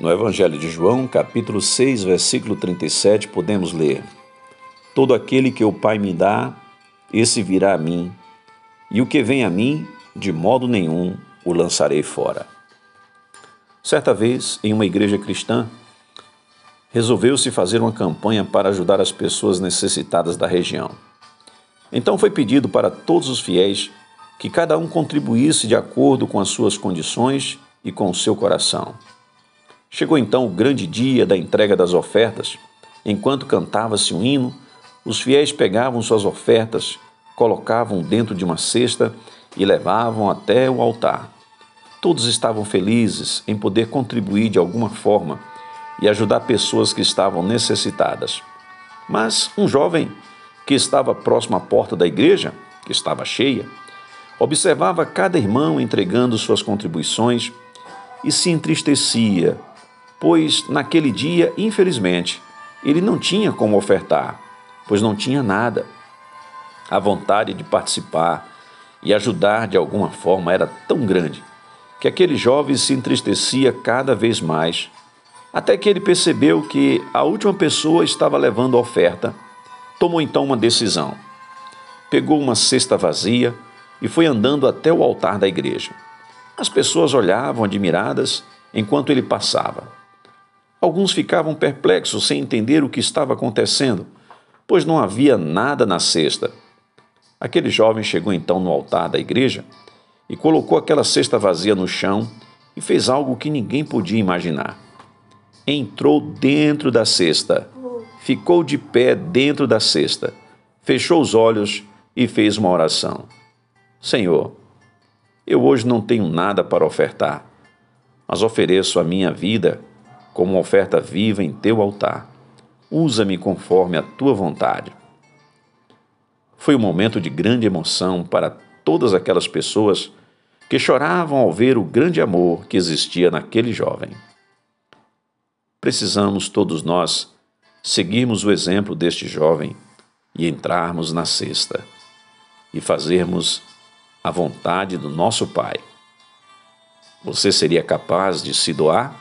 No Evangelho de João, capítulo 6, versículo 37, podemos ler: Todo aquele que o Pai me dá, esse virá a mim, e o que vem a mim, de modo nenhum o lançarei fora. Certa vez, em uma igreja cristã, resolveu-se fazer uma campanha para ajudar as pessoas necessitadas da região. Então foi pedido para todos os fiéis que cada um contribuísse de acordo com as suas condições e com o seu coração. Chegou então o grande dia da entrega das ofertas. Enquanto cantava-se um hino, os fiéis pegavam suas ofertas, colocavam dentro de uma cesta e levavam até o altar. Todos estavam felizes em poder contribuir de alguma forma e ajudar pessoas que estavam necessitadas. Mas um jovem que estava próximo à porta da igreja, que estava cheia, observava cada irmão entregando suas contribuições e se entristecia pois naquele dia, infelizmente, ele não tinha como ofertar, pois não tinha nada. A vontade de participar e ajudar de alguma forma era tão grande que aquele jovem se entristecia cada vez mais, até que ele percebeu que a última pessoa estava levando a oferta. Tomou então uma decisão. Pegou uma cesta vazia e foi andando até o altar da igreja. As pessoas olhavam admiradas enquanto ele passava. Alguns ficavam perplexos sem entender o que estava acontecendo, pois não havia nada na cesta. Aquele jovem chegou então no altar da igreja e colocou aquela cesta vazia no chão e fez algo que ninguém podia imaginar. Entrou dentro da cesta, ficou de pé dentro da cesta, fechou os olhos e fez uma oração: Senhor, eu hoje não tenho nada para ofertar, mas ofereço a minha vida como oferta viva em teu altar. Usa-me conforme a tua vontade. Foi um momento de grande emoção para todas aquelas pessoas que choravam ao ver o grande amor que existia naquele jovem. Precisamos todos nós seguirmos o exemplo deste jovem e entrarmos na cesta e fazermos a vontade do nosso Pai. Você seria capaz de se doar?